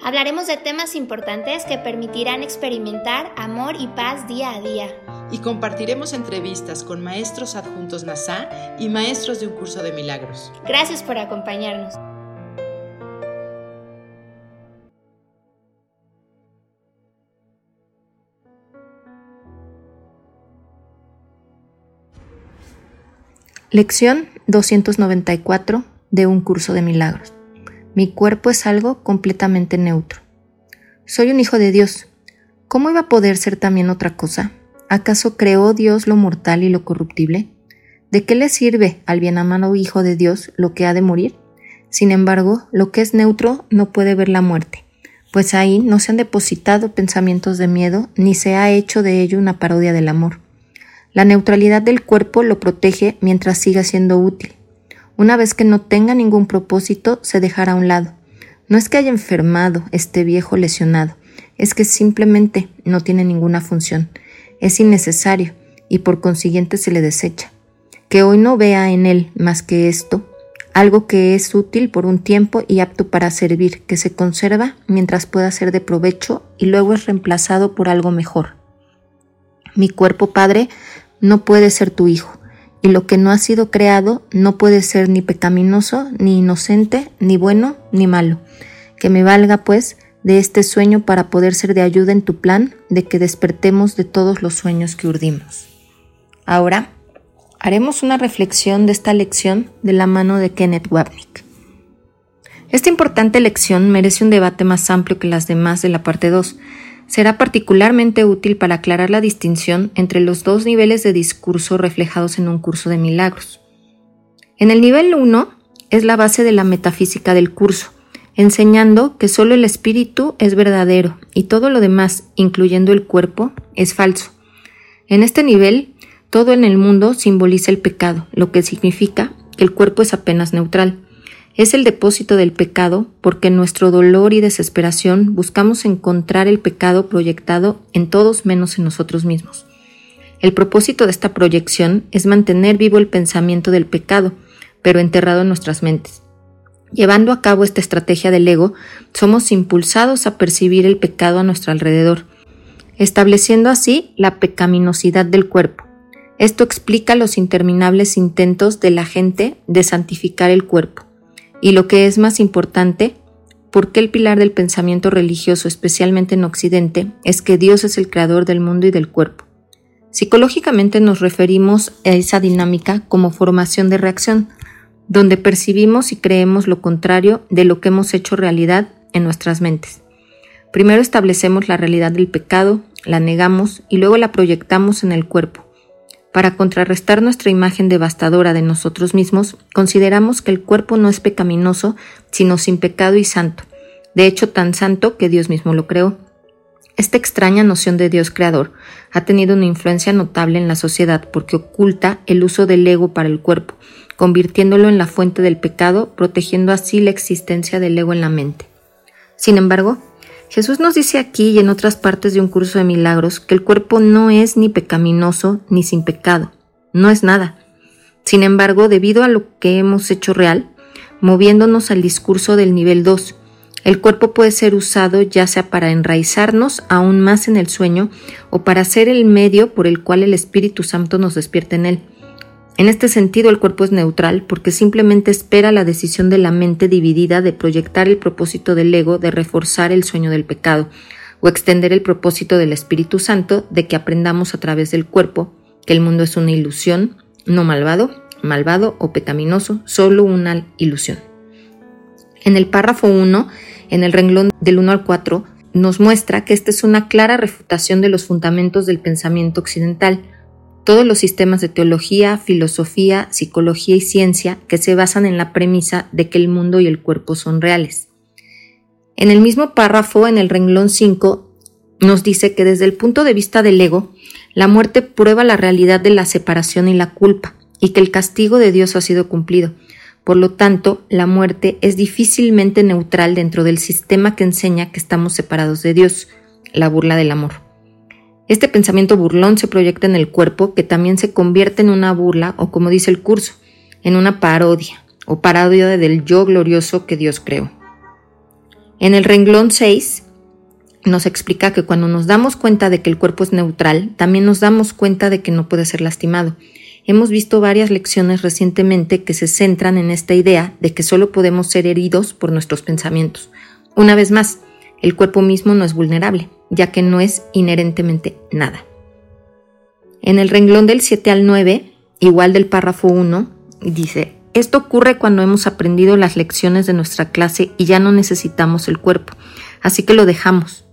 Hablaremos de temas importantes que permitirán experimentar amor y paz día a día. Y compartiremos entrevistas con maestros adjuntos NASA y maestros de un curso de milagros. Gracias por acompañarnos. Lección 294 de un curso de milagros. Mi cuerpo es algo completamente neutro. Soy un hijo de Dios. ¿Cómo iba a poder ser también otra cosa? ¿Acaso creó Dios lo mortal y lo corruptible? ¿De qué le sirve al bien amado Hijo de Dios lo que ha de morir? Sin embargo, lo que es neutro no puede ver la muerte, pues ahí no se han depositado pensamientos de miedo ni se ha hecho de ello una parodia del amor. La neutralidad del cuerpo lo protege mientras siga siendo útil. Una vez que no tenga ningún propósito, se dejará a un lado. No es que haya enfermado este viejo lesionado, es que simplemente no tiene ninguna función. Es innecesario y por consiguiente se le desecha. Que hoy no vea en él más que esto, algo que es útil por un tiempo y apto para servir, que se conserva mientras pueda ser de provecho y luego es reemplazado por algo mejor. Mi cuerpo, Padre, no puede ser tu hijo, y lo que no ha sido creado no puede ser ni pecaminoso, ni inocente, ni bueno, ni malo. Que me valga, pues, de este sueño para poder ser de ayuda en tu plan de que despertemos de todos los sueños que urdimos. Ahora, haremos una reflexión de esta lección de la mano de Kenneth Wapnick. Esta importante lección merece un debate más amplio que las demás de la parte 2, será particularmente útil para aclarar la distinción entre los dos niveles de discurso reflejados en un curso de milagros. En el nivel 1 es la base de la metafísica del curso, enseñando que solo el espíritu es verdadero y todo lo demás, incluyendo el cuerpo, es falso. En este nivel, todo en el mundo simboliza el pecado, lo que significa que el cuerpo es apenas neutral es el depósito del pecado porque en nuestro dolor y desesperación buscamos encontrar el pecado proyectado en todos menos en nosotros mismos. El propósito de esta proyección es mantener vivo el pensamiento del pecado, pero enterrado en nuestras mentes. Llevando a cabo esta estrategia del ego, somos impulsados a percibir el pecado a nuestro alrededor, estableciendo así la pecaminosidad del cuerpo. Esto explica los interminables intentos de la gente de santificar el cuerpo y lo que es más importante, porque el pilar del pensamiento religioso, especialmente en Occidente, es que Dios es el creador del mundo y del cuerpo. Psicológicamente nos referimos a esa dinámica como formación de reacción, donde percibimos y creemos lo contrario de lo que hemos hecho realidad en nuestras mentes. Primero establecemos la realidad del pecado, la negamos y luego la proyectamos en el cuerpo. Para contrarrestar nuestra imagen devastadora de nosotros mismos, consideramos que el cuerpo no es pecaminoso, sino sin pecado y santo, de hecho tan santo que Dios mismo lo creó. Esta extraña noción de Dios creador ha tenido una influencia notable en la sociedad porque oculta el uso del ego para el cuerpo, convirtiéndolo en la fuente del pecado, protegiendo así la existencia del ego en la mente. Sin embargo, Jesús nos dice aquí y en otras partes de un curso de milagros que el cuerpo no es ni pecaminoso ni sin pecado, no es nada. Sin embargo, debido a lo que hemos hecho real, moviéndonos al discurso del nivel 2, el cuerpo puede ser usado ya sea para enraizarnos aún más en el sueño o para ser el medio por el cual el Espíritu Santo nos despierte en él. En este sentido, el cuerpo es neutral porque simplemente espera la decisión de la mente dividida de proyectar el propósito del ego de reforzar el sueño del pecado, o extender el propósito del Espíritu Santo de que aprendamos a través del cuerpo que el mundo es una ilusión, no malvado, malvado o pecaminoso, solo una ilusión. En el párrafo 1, en el renglón del 1 al 4, nos muestra que esta es una clara refutación de los fundamentos del pensamiento occidental, todos los sistemas de teología, filosofía, psicología y ciencia que se basan en la premisa de que el mundo y el cuerpo son reales. En el mismo párrafo, en el renglón 5, nos dice que desde el punto de vista del ego, La muerte prueba la realidad de la separación y la culpa, y que el castigo de Dios ha sido cumplido. Por lo tanto, la muerte es difícilmente neutral dentro del sistema que enseña que estamos separados de Dios, la burla del amor. Este pensamiento burlón se proyecta en el cuerpo, que también se convierte en una burla, o como dice el curso, en una parodia, o parodia del yo glorioso que Dios creó. En el renglón 6 nos explica que cuando nos damos cuenta de que el cuerpo es neutral, también nos damos cuenta de que no puede ser lastimado. Hemos visto varias lecciones recientemente que se centran en esta idea de que solo podemos ser heridos por nuestros pensamientos. Una vez más, el cuerpo mismo no es vulnerable, ya que no es inherentemente nada. En el renglón del 7 al 9, igual del párrafo 1, dice, esto ocurre cuando hemos aprendido las lecciones de nuestra clase y ya no necesitamos el cuerpo, así que lo dejamos.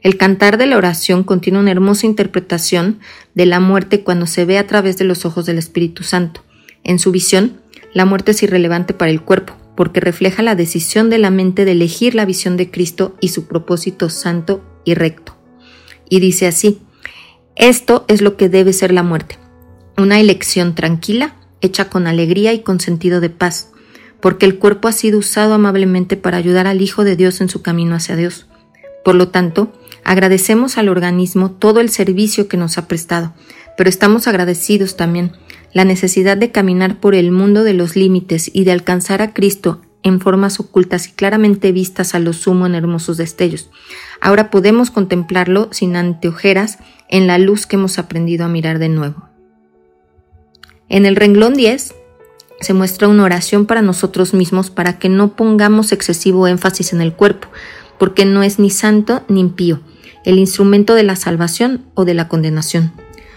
El cantar de la oración contiene una hermosa interpretación de la muerte cuando se ve a través de los ojos del Espíritu Santo. En su visión, la muerte es irrelevante para el cuerpo, porque refleja la decisión de la mente de elegir la visión de Cristo y su propósito santo y recto. Y dice así, esto es lo que debe ser la muerte, una elección tranquila, hecha con alegría y con sentido de paz, porque el cuerpo ha sido usado amablemente para ayudar al Hijo de Dios en su camino hacia Dios. Por lo tanto, agradecemos al organismo todo el servicio que nos ha prestado, pero estamos agradecidos también la necesidad de caminar por el mundo de los límites y de alcanzar a Cristo en formas ocultas y claramente vistas a lo sumo en hermosos destellos. Ahora podemos contemplarlo sin anteojeras en la luz que hemos aprendido a mirar de nuevo. En el renglón 10 se muestra una oración para nosotros mismos para que no pongamos excesivo énfasis en el cuerpo, porque no es ni santo ni impío, el instrumento de la salvación o de la condenación.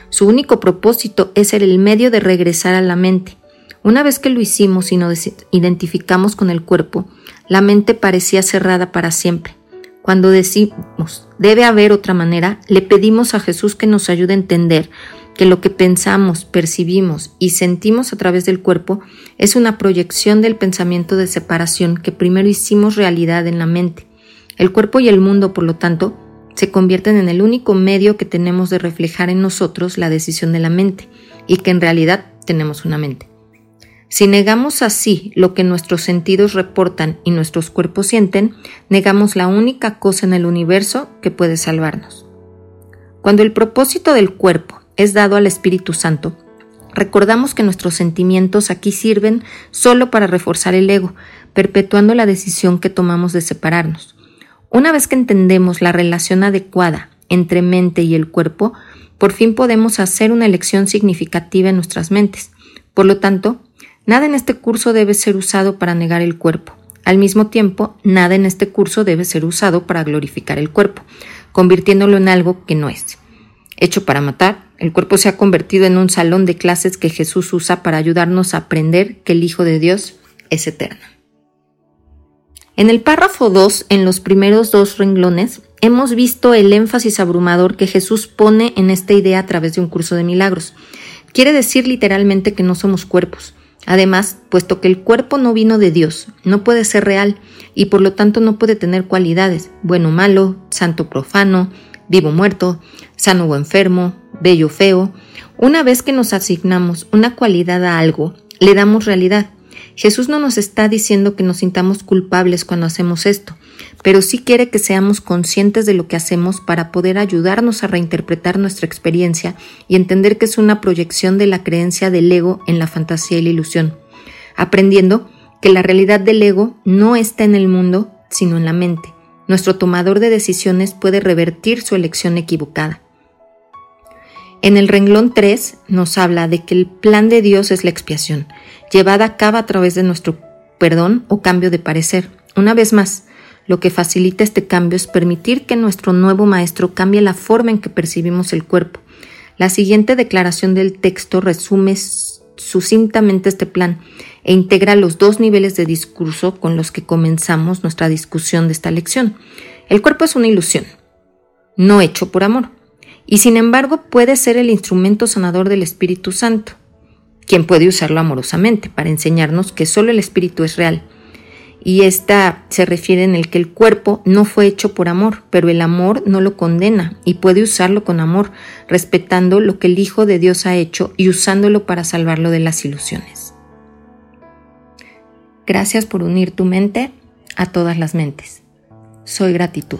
Su único propósito es ser el medio de regresar a la mente. Una vez que lo hicimos y nos identificamos con el cuerpo, la mente parecía cerrada para siempre. Cuando decimos debe haber otra manera, le pedimos a Jesús que nos ayude a entender que lo que pensamos, percibimos y sentimos a través del cuerpo es una proyección del pensamiento de separación que primero hicimos realidad en la mente. El cuerpo y el mundo, por lo tanto, se convierten en el único medio que tenemos de reflejar en nosotros la decisión de la mente, y que en realidad tenemos una mente. Si negamos así lo que nuestros sentidos reportan y nuestros cuerpos sienten, negamos la única cosa en el universo que puede salvarnos. Cuando el propósito del cuerpo es dado al Espíritu Santo, recordamos que nuestros sentimientos aquí sirven solo para reforzar el ego, perpetuando la decisión que tomamos de separarnos. Una vez que entendemos la relación adecuada entre mente y el cuerpo, por fin podemos hacer una elección significativa en nuestras mentes. Por lo tanto, nada en este curso debe ser usado para negar el cuerpo. Al mismo tiempo, nada en este curso debe ser usado para glorificar el cuerpo, convirtiéndolo en algo que no es. Hecho para matar, el cuerpo se ha convertido en un salón de clases que Jesús usa para ayudarnos a aprender que el Hijo de Dios es eterno. En el párrafo 2, en los primeros dos renglones, hemos visto el énfasis abrumador que Jesús pone en esta idea a través de un curso de milagros. Quiere decir literalmente que no somos cuerpos. Además, puesto que el cuerpo no vino de Dios, no puede ser real y por lo tanto no puede tener cualidades, bueno o malo, santo profano, vivo muerto, sano o enfermo, bello o feo. Una vez que nos asignamos una cualidad a algo, le damos realidad. Jesús no nos está diciendo que nos sintamos culpables cuando hacemos esto, pero sí quiere que seamos conscientes de lo que hacemos para poder ayudarnos a reinterpretar nuestra experiencia y entender que es una proyección de la creencia del ego en la fantasía y la ilusión, aprendiendo que la realidad del ego no está en el mundo, sino en la mente. Nuestro tomador de decisiones puede revertir su elección equivocada. En el renglón 3 nos habla de que el plan de Dios es la expiación, llevada a cabo a través de nuestro perdón o cambio de parecer. Una vez más, lo que facilita este cambio es permitir que nuestro nuevo maestro cambie la forma en que percibimos el cuerpo. La siguiente declaración del texto resume sucintamente este plan e integra los dos niveles de discurso con los que comenzamos nuestra discusión de esta lección. El cuerpo es una ilusión, no hecho por amor y sin embargo puede ser el instrumento sanador del Espíritu Santo, quien puede usarlo amorosamente para enseñarnos que solo el Espíritu es real. y esta se refiere en el que el cuerpo no fue hecho por amor, pero el amor no lo condena y puede usarlo con amor, respetando lo que el Hijo de Dios ha hecho y usándolo para salvarlo de las ilusiones. Gracias por unir tu mente a todas las mentes. Soy gratitud.